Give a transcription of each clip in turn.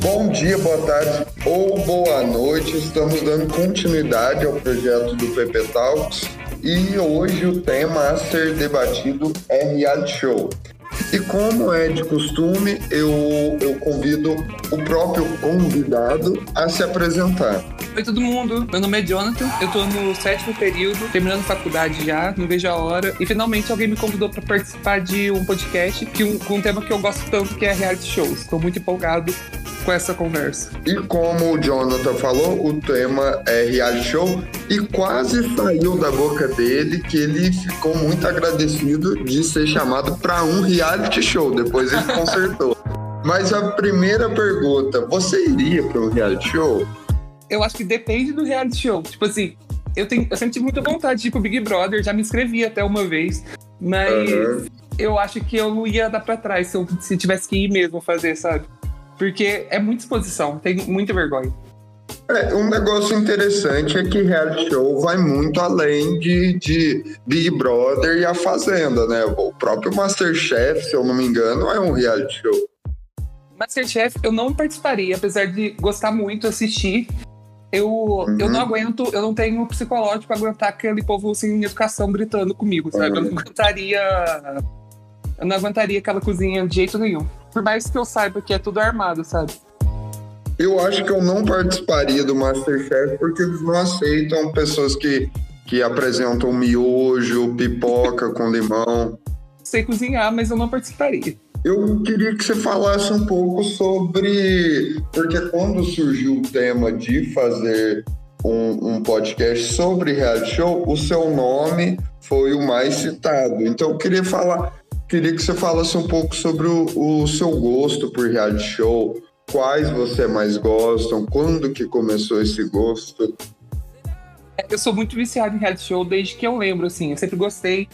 Bom dia, boa tarde ou boa noite. Estamos dando continuidade ao projeto do PP Talks e hoje o tema a ser debatido é reality show. E como é de costume, eu, eu convido o próprio convidado a se apresentar. Oi todo mundo, meu nome é Jonathan, eu tô no sétimo período, terminando faculdade já, não vejo a hora. E finalmente alguém me convidou para participar de um podcast que um, com um tema que eu gosto tanto, que é reality shows. Estou muito empolgado com essa conversa. E como o Jonathan falou, o tema é reality show e quase saiu da boca dele que ele ficou muito agradecido de ser chamado para um reality show. Depois ele consertou. Mas a primeira pergunta, você iria para um reality show? Eu acho que depende do reality show. Tipo assim, eu, tenho, eu sempre tive muita vontade de ir pro Big Brother, já me inscrevi até uma vez, mas uhum. eu acho que eu não ia dar para trás se eu se tivesse que ir mesmo fazer, sabe? Porque é muita exposição, tem muita vergonha. É, um negócio interessante é que reality show vai muito além de, de Big Brother e A Fazenda, né? O próprio Masterchef, se eu não me engano, é um reality show. Masterchef eu não participaria, apesar de gostar muito, assistir. Eu, uhum. eu não aguento, eu não tenho psicológico para aguentar aquele povo sem educação gritando comigo, sabe? Uhum. Eu não aguentaria. Eu não aguentaria aquela cozinha de jeito nenhum. Por mais que eu saiba que é tudo armado, sabe? Eu acho que eu não participaria do Masterchef porque eles não aceitam pessoas que, que apresentam miojo, pipoca com limão. Sei cozinhar, mas eu não participaria. Eu queria que você falasse um pouco sobre. Porque quando surgiu o tema de fazer um, um, podcast sobre reality show, o seu nome foi o mais citado. Então eu queria falar Queria que você falasse um pouco sobre o, o seu gosto por reality show, quais você mais gostam, quando que começou esse gosto? Eu sou muito viciado em reality show desde que eu lembro, assim, eu sempre gostei.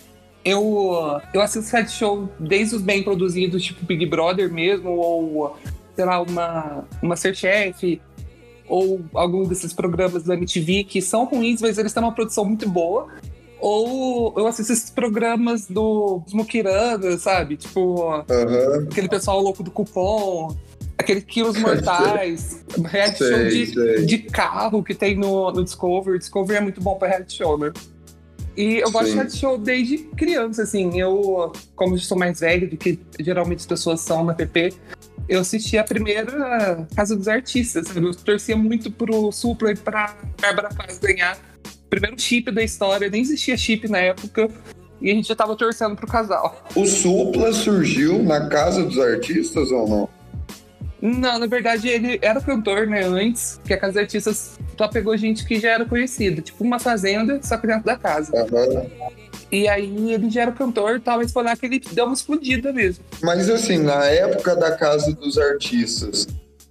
Eu, eu assisto reality show desde os bem produzidos, tipo Big Brother mesmo, ou, sei lá, uma, uma Masterchef, ou algum desses programas da MTV que são ruins, mas eles têm uma produção muito boa. Ou eu assisto esses programas do, dos Mukiranga, sabe? Tipo, uhum. aquele pessoal louco do cupom, aquele Quilos Mortais, reality show de, de, carro que tem no, no Discovery. Discovery é muito bom pra reality show, né? E eu gosto Sim. de reality show desde criança, assim. Eu, como eu sou mais velho do que geralmente as pessoas são na PP, eu assisti a primeira Casa dos Artistas. Eu torcia muito pro Supla e pra Bárbara Paz ganhar primeiro chip da história, nem existia chip na época. E a gente já tava torcendo pro casal. O Supla surgiu na casa dos artistas ou não? Não, na verdade ele era cantor, né, antes, que a Casa dos Artistas só pegou gente que já era conhecida, tipo uma fazenda, só que dentro da casa. Uhum. E aí ele já era cantor, talvez foi lá que ele deu uma explodida mesmo. Mas assim, na época da Casa dos Artistas,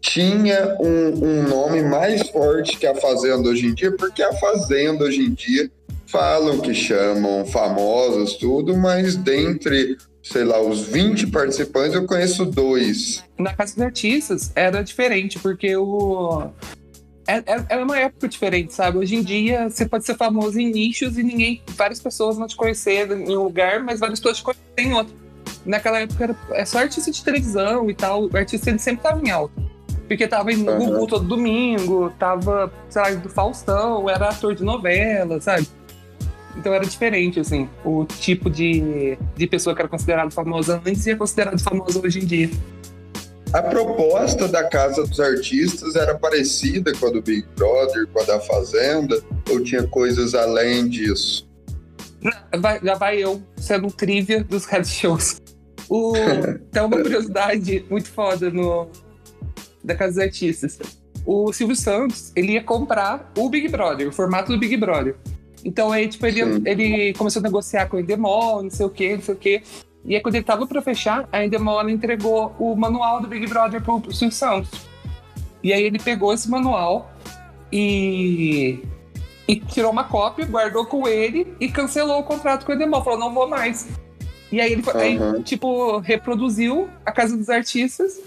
tinha um, um, nome mais forte que a Fazenda hoje em dia, porque a Fazenda hoje em dia falam que chamam famosos, tudo, mas dentre, sei lá, os 20 participantes, eu conheço dois. Na Casa dos Artistas era diferente, porque o. É, é, é uma época diferente, sabe? Hoje em dia você pode ser famoso em nichos e ninguém, várias pessoas não te conheceram em um lugar, mas várias pessoas te conhecem em outro. Naquela época era, é só artista de televisão e tal, o artista ele sempre estava em alta. Porque tava no uhum. Gugu todo domingo, tava, sei lá, do Faustão, era ator de novela, sabe? Então era diferente, assim, o tipo de, de pessoa que era considerada famosa antes e é considerada famosa hoje em dia. A proposta da Casa dos Artistas era parecida com a do Big Brother, com a da Fazenda, ou tinha coisas além disso? Não, vai, já vai eu sendo trivia dos reality shows. O, tem uma curiosidade muito foda no, da Casa dos Artistas. O Silvio Santos, ele ia comprar o Big Brother, o formato do Big Brother. Então aí, tipo, ele, ele começou a negociar com a Endemol, não sei o quê, não sei o quê. E aí, quando ele tava pra fechar, a Endemol entregou o manual do Big Brother pro, pro Silvio Santos. E aí ele pegou esse manual e, e tirou uma cópia, guardou com ele e cancelou o contrato com a Endemol. Falou, não vou mais. E aí ele foi, aí, tipo, reproduziu a Casa dos Artistas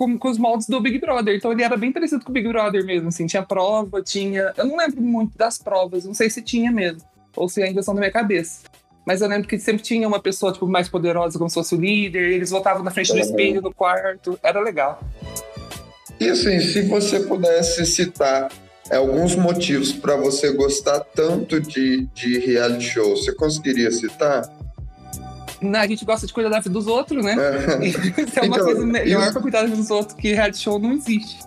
com, com os moldes do Big Brother. Então ele era bem parecido com o Big Brother mesmo, assim. Tinha prova, tinha... Eu não lembro muito das provas, não sei se tinha mesmo. Ou se ainda são na minha cabeça. Mas eu lembro que sempre tinha uma pessoa, tipo, mais poderosa como se fosse o líder. Eles votavam na frente do Aham. espelho, no quarto. Era legal. E assim, se você pudesse citar é, alguns motivos para você gostar tanto de, de reality show, você conseguiria citar? A gente gosta de cuidar da vida dos outros, né? Isso é uma Então, coisa melhor eu- pra cuidar da vida dos outros, que reality show não existe.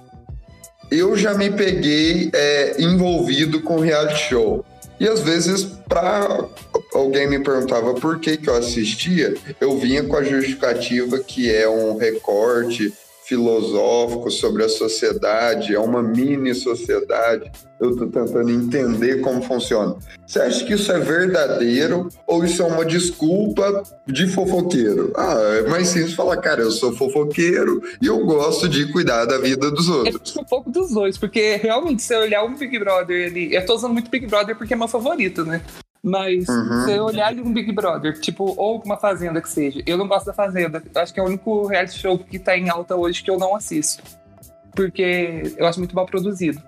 Eu já me peguei é, envolvido com reality show. E às vezes, para alguém me perguntava por que, que eu assistia, eu vinha com a justificativa que é um recorte filosófico sobre a sociedade, é uma mini sociedade. Eu estou tentando entender como funciona. Você acha que isso é verdadeiro ou isso é uma desculpa de fofoqueiro? Ah, é mais simples falar, cara, eu sou fofoqueiro e eu gosto de cuidar da vida dos outros. que um pouco dos dois, porque realmente, se eu olhar um Big Brother ali. Eu tô usando muito Big Brother porque é meu favorito, né? Mas Uhum. se eu olhar um Big Brother, tipo, ou uma Fazenda que seja, eu não gosto da Fazenda. Eu acho que é o único reality show que tá em alta hoje que eu não assisto. Porque eu acho muito mal produzido.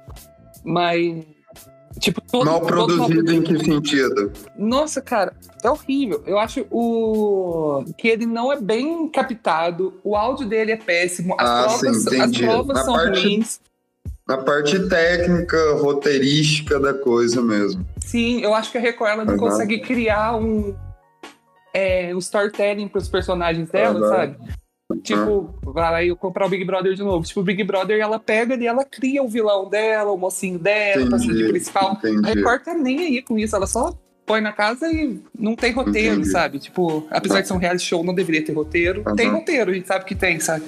Mas. Tipo, todo, Mal todo produzido em que sentido? Nossa, cara, é horrível. Eu acho o que ele não é bem captado, o áudio dele é péssimo, as Ah, provas, sim, as provas Na são parte- ruins. Na parte técnica, roteirística da coisa mesmo. Sim, eu acho que a Record ela não Uhum. consegue criar um, é, um storytelling para os personagens dela, Uhum. sabe? Tipo, vai lá eu comprar o Big Brother de novo. Tipo, o Big Brother ela pega e ela cria o vilão dela, o mocinho dela, o personagem Entendi, principal. A entendi. Record tá nem aí com isso, ela só põe na casa e não tem roteiro, Entendi. sabe? Tipo, apesar de ser um reality show, não deveria ter roteiro. Tem roteiro, a gente sabe que tem, sabe?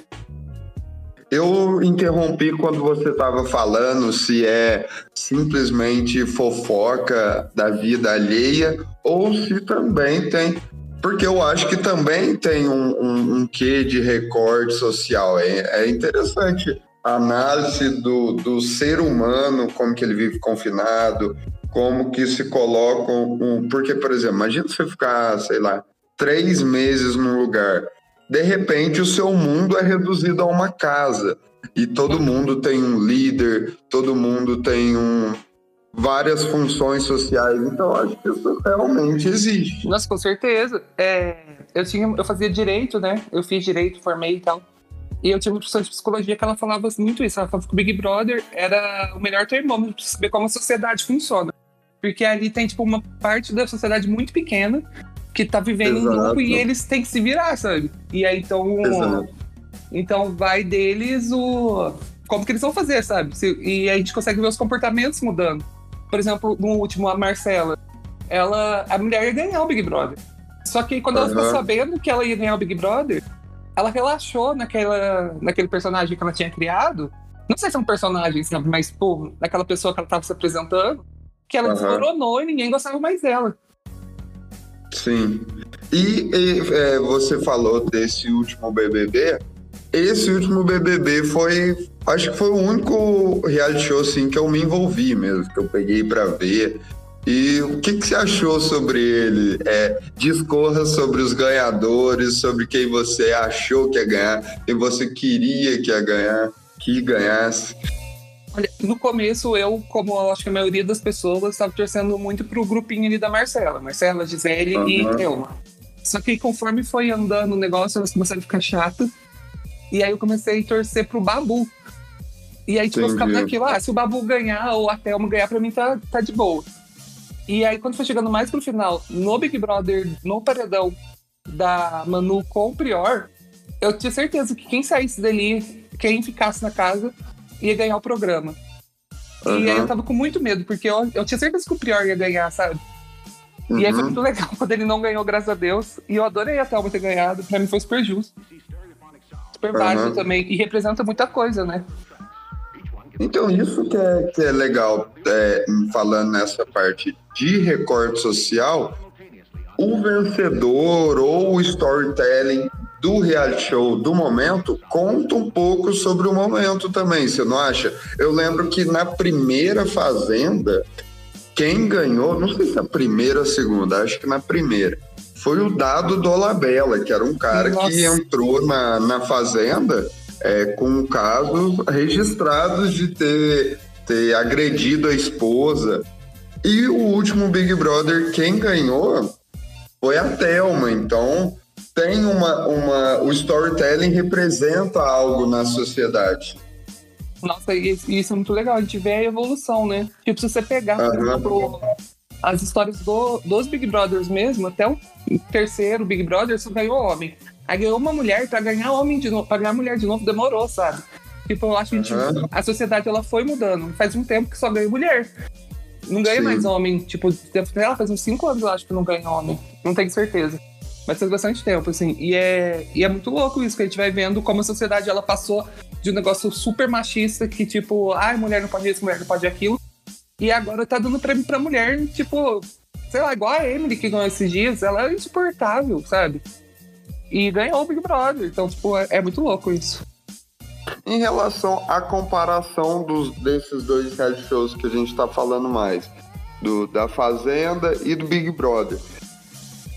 Eu interrompi quando você estava falando se é simplesmente fofoca da vida alheia ou se também tem. Porque eu acho que também tem um, um, um quê de recorte social. É, é interessante a análise do, do ser humano, como que ele vive confinado, como que se coloca um. Porque, por exemplo, imagina você ficar, sei lá, três meses num lugar. De repente, o seu mundo é reduzido a uma casa. E todo mundo tem um líder, todo mundo tem um, várias funções sociais. Então, acho que isso realmente existe. Nossa, com certeza. É, eu, tinha, eu fazia direito, né? Eu fiz direito, formei e tal. E eu tinha uma professora de psicologia que ela falava muito isso. Ela falava que o Big Brother era o melhor termômetro para saber como a sociedade funciona. Porque ali tem, tipo, uma parte da sociedade muito pequena que tá vivendo em Exato. grupo e eles têm que se virar, sabe? E aí, então... Exato. Então vai deles o... Como que eles vão fazer, sabe? E a gente consegue ver os comportamentos mudando. Por exemplo, no último, a Marcela. Ela... A mulher ia ganhar o Big Brother. Só que quando ela ficou sabendo que ela ia ganhar o Big Brother, ela relaxou naquela, naquele personagem que ela tinha criado. Não sei se é um personagem, sabe? Mas, pô, naquela pessoa que ela tava se apresentando, que ela Aham. desmoronou e ninguém gostava mais dela. Sim. E, e, é, você falou desse último BBB. Esse último BBB foi, acho que foi o único reality show assim que eu me envolvi mesmo, que eu peguei pra ver. E o que, que você achou sobre ele? É, discorra sobre os ganhadores, sobre quem você achou que ia ganhar, quem você queria que ia ganhar, que ganhasse. No começo, eu, como eu acho que a maioria das pessoas, estava torcendo muito pro grupinho ali da Marcela. Marcela, Gisele e Aham. Thelma. Só que conforme foi andando o negócio, elas começaram a ficar chatas. E aí eu comecei a torcer pro Babu. E aí, tipo, eu ficava Entendi. naquilo, ah, se o Babu ganhar ou a Thelma ganhar, pra mim tá, tá de boa. E aí, quando foi chegando mais pro final, no Big Brother, no paredão da Manu com o Prior, eu tinha certeza que quem saísse dali, quem ficasse na casa, ia ganhar o programa. E aí eu tava com muito medo, porque eu, eu tinha certeza que o Prior ia ganhar, sabe? E aí foi Uhum. muito legal quando ele não ganhou, graças a Deus. E eu adorei a Thelma ter ganhado. Pra mim foi super justo. Super válido também. E representa muita coisa, né? Então, isso que é, que é legal, é, falando nessa parte de recorte social, o vencedor ou o storytelling do reality show do momento conta um pouco sobre o momento também, você não acha? Eu lembro que na primeira Fazenda, quem ganhou, não sei se a primeira ou a segunda, acho que na primeira, foi o Dado Dolabella, que era um cara Nossa. que entrou na, na Fazenda é, com casos registrados de ter, ter agredido a esposa. E o último Big Brother, quem ganhou foi a Thelma. Então, tem uma, uma. O storytelling representa algo na sociedade. Nossa, isso é muito legal. A gente vê a evolução, né? Tipo, se você pegar, uhum. as histórias do, dos Big Brothers mesmo, até o terceiro Big Brother só ganhou homem. Aí ganhou uma mulher, pra ganhar homem de novo, pra ganhar mulher de novo, demorou, sabe? Tipo, eu acho que a, uhum. a sociedade ela foi mudando. Faz um tempo que só ganha mulher. Não ganha Sim. mais homem. Tipo, ela faz uns 5 anos, eu acho, que não ganha homem. Não tenho certeza. Mas faz bastante tempo, assim. E é, e é muito louco isso, que a gente vai vendo como a sociedade ela passou de um negócio super machista, que tipo, ai, ah, mulher não pode isso, mulher não pode aquilo. E agora tá dando prêmio pra mulher, tipo, sei lá, igual a Emily que ganhou esses dias, ela é insuportável, sabe? E ganhou o Big Brother. Então, tipo, é, é muito louco isso. Em relação à comparação dos, desses dois reality shows que a gente tá falando mais, do da Fazenda e do Big Brother.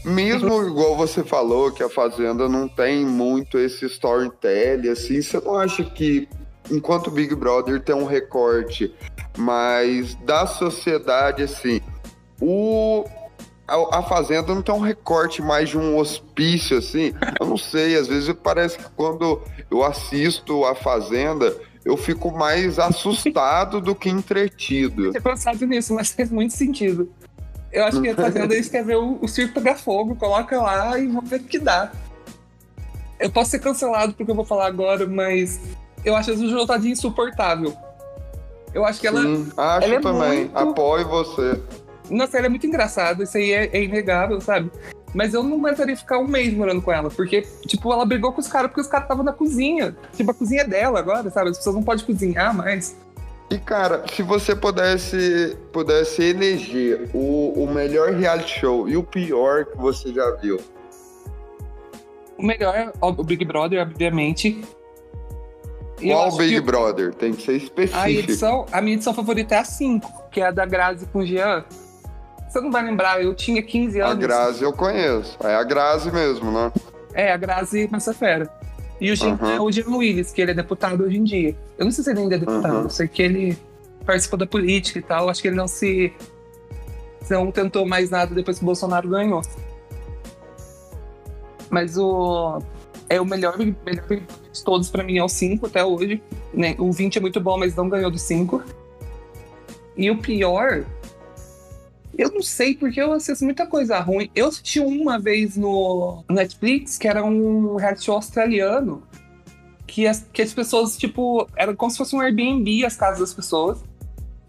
Mesmo igual você falou que a Fazenda não tem muito esse storytelling, assim, você não acha que enquanto o Big Brother tem um recorte mais da sociedade, assim, o a, Fazenda não tem um recorte mais de um hospício, assim. Eu não sei, às vezes parece que quando eu assisto a Fazenda, eu fico mais assustado do que entretido. Eu tinha pensado nisso, mas faz muito sentido. Eu acho que a Fazenda eles querem ver o, o circo pegar fogo, coloca lá e vamos ver o que dá. Eu posso ser cancelado porque eu vou falar agora, mas eu acho a Juju Tadinha insuportável. Eu acho que ela. Sim, acho ela é também. Muito... Apoio você. Nossa, ela é muito engraçada, isso aí é, é inegável, sabe? Mas eu não aguentaria ficar um mês morando com ela, porque, tipo, ela brigou com os caras porque os caras estavam na cozinha. Tipo, a cozinha é dela agora, sabe? As pessoas não podem cozinhar mais. E, cara, se você pudesse, pudesse eleger o, o melhor reality show e o pior que você já viu? O melhor, o Big Brother, obviamente. Qual Big que... Brother? Tem que ser específico. A, edição, a minha edição favorita é a 5, que é a da Grazi com o Jean. Você não vai lembrar, eu tinha 15 anos. A Grazi eu conheço. É a Grazi mesmo, né? É, a Grazi Massafera. E o Jean uhum. é o Jean Willis, que ele é deputado hoje em dia. Eu não sei se ele ainda é deputado, uhum. eu sei que ele participou da política e tal. Acho que ele não se. Não tentou mais nada depois que o Bolsonaro ganhou. Mas o. É o melhor, melhor de todos para mim é o 5 até hoje. Né? O 20 é muito bom, mas não ganhou do 5. E o pior eu não sei, porque eu assisto muita coisa ruim. Eu assisti uma vez no Netflix, que era um reality show australiano, que as, que as pessoas, tipo, era como se fosse um Airbnb as casas das pessoas.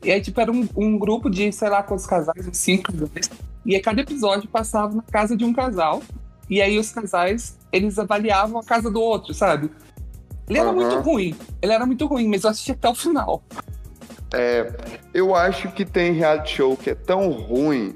E aí, tipo, era um, um grupo de, sei lá quantos casais, cinco casais. E aí, cada episódio passava na casa de um casal. E aí, os casais, eles avaliavam a casa do outro, sabe? Ele era uhum. muito ruim. Ele era muito ruim, mas eu assisti até o final. É, eu acho que tem reality show que é tão ruim,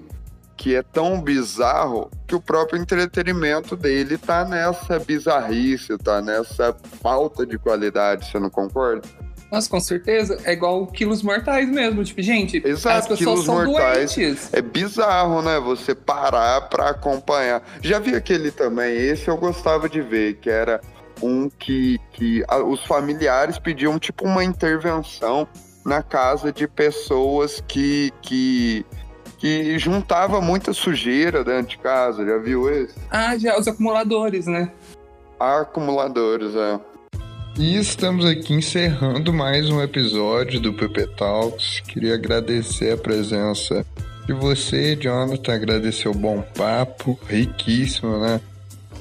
que é tão bizarro, que o próprio entretenimento dele tá nessa bizarrice, tá nessa falta de qualidade, você não concorda? Nossa, com certeza. É igual quilos mortais mesmo. Tipo, gente, Exato, as pessoas quilos são mortais doentes. É bizarro, né? Você parar pra acompanhar. Já vi aquele também, esse eu gostava de ver, que era um que, que a, os familiares pediam tipo uma intervenção na casa de pessoas que, que, que juntava muita sujeira dentro de casa. Já viu esse? Ah, já, os acumuladores, né? Acumuladores, é. E estamos aqui encerrando mais um episódio do PP Talks. Queria agradecer a presença de você, Jonathan, agradecer o bom papo, riquíssimo, né?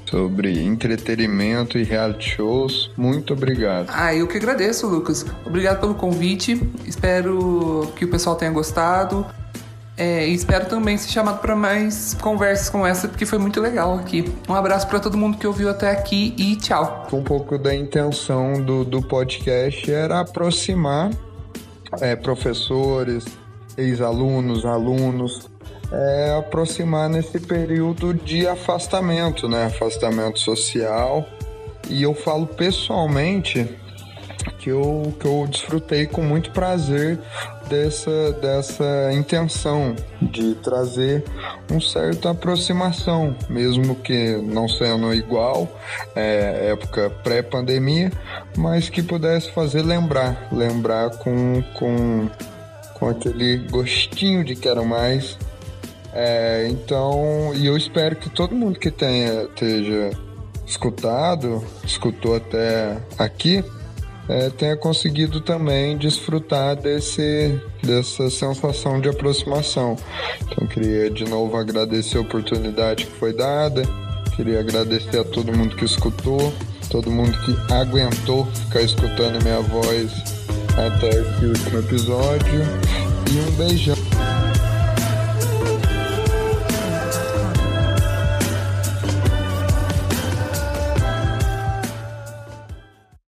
Sobre entretenimento e reality shows. Muito obrigado. Ah, eu que agradeço, Lucas. Obrigado pelo convite. Espero que o pessoal tenha gostado. É, e espero também ser chamado para mais conversas como essa, porque foi muito legal aqui. Um abraço para todo mundo que ouviu até aqui e tchau. Um pouco da intenção do, do podcast era aproximar é, professores, ex-alunos, alunos, é, aproximar nesse período de afastamento, né? Afastamento social. E eu falo pessoalmente que eu, que eu desfrutei com muito prazer dessa, dessa intenção de trazer um certo aproximação, mesmo que não sendo igual, é, época pré-pandemia, mas que pudesse fazer lembrar, lembrar com, com, com aquele gostinho de quero mais. É, então, e eu espero que todo mundo que tenha, esteja escutado, escutou até aqui, é, tenha conseguido também desfrutar desse, dessa sensação de aproximação. Então, queria de novo agradecer a oportunidade que foi dada, queria agradecer a todo mundo que escutou, todo mundo que aguentou ficar escutando minha voz até esse último episódio e um beijão.